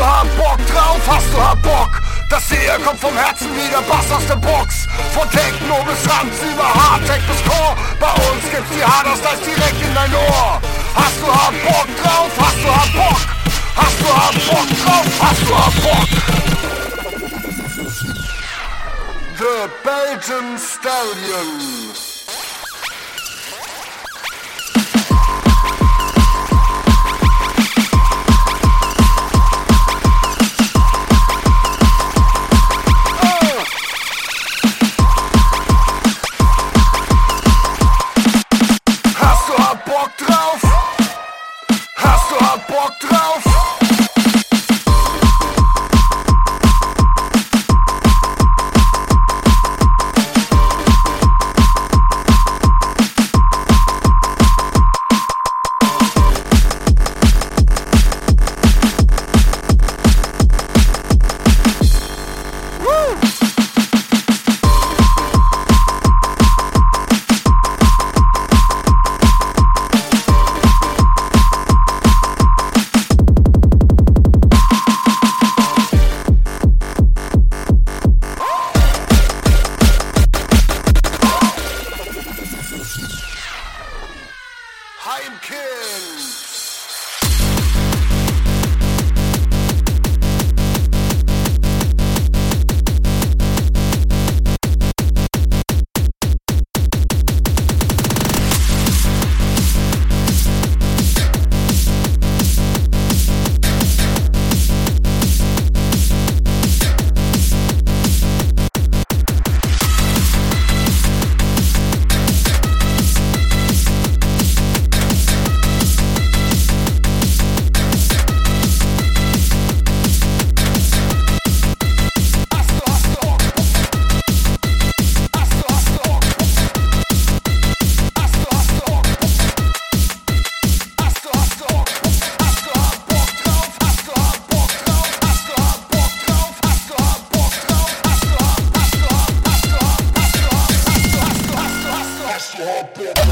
du hart Bock drauf? Hast du hart Bock? Das hier kommt vom Herzen wie der Bass aus der Box. Von Techno bis Hans über Hardtech bis Core. Bei uns gibt's die Harders gleich direkt in dein Ohr. Hast du hart Bock drauf? Hast du hart Bock? Hast du hart Bock drauf? Hast du hart Bock? The Belgian Stallion. Kiss. up. in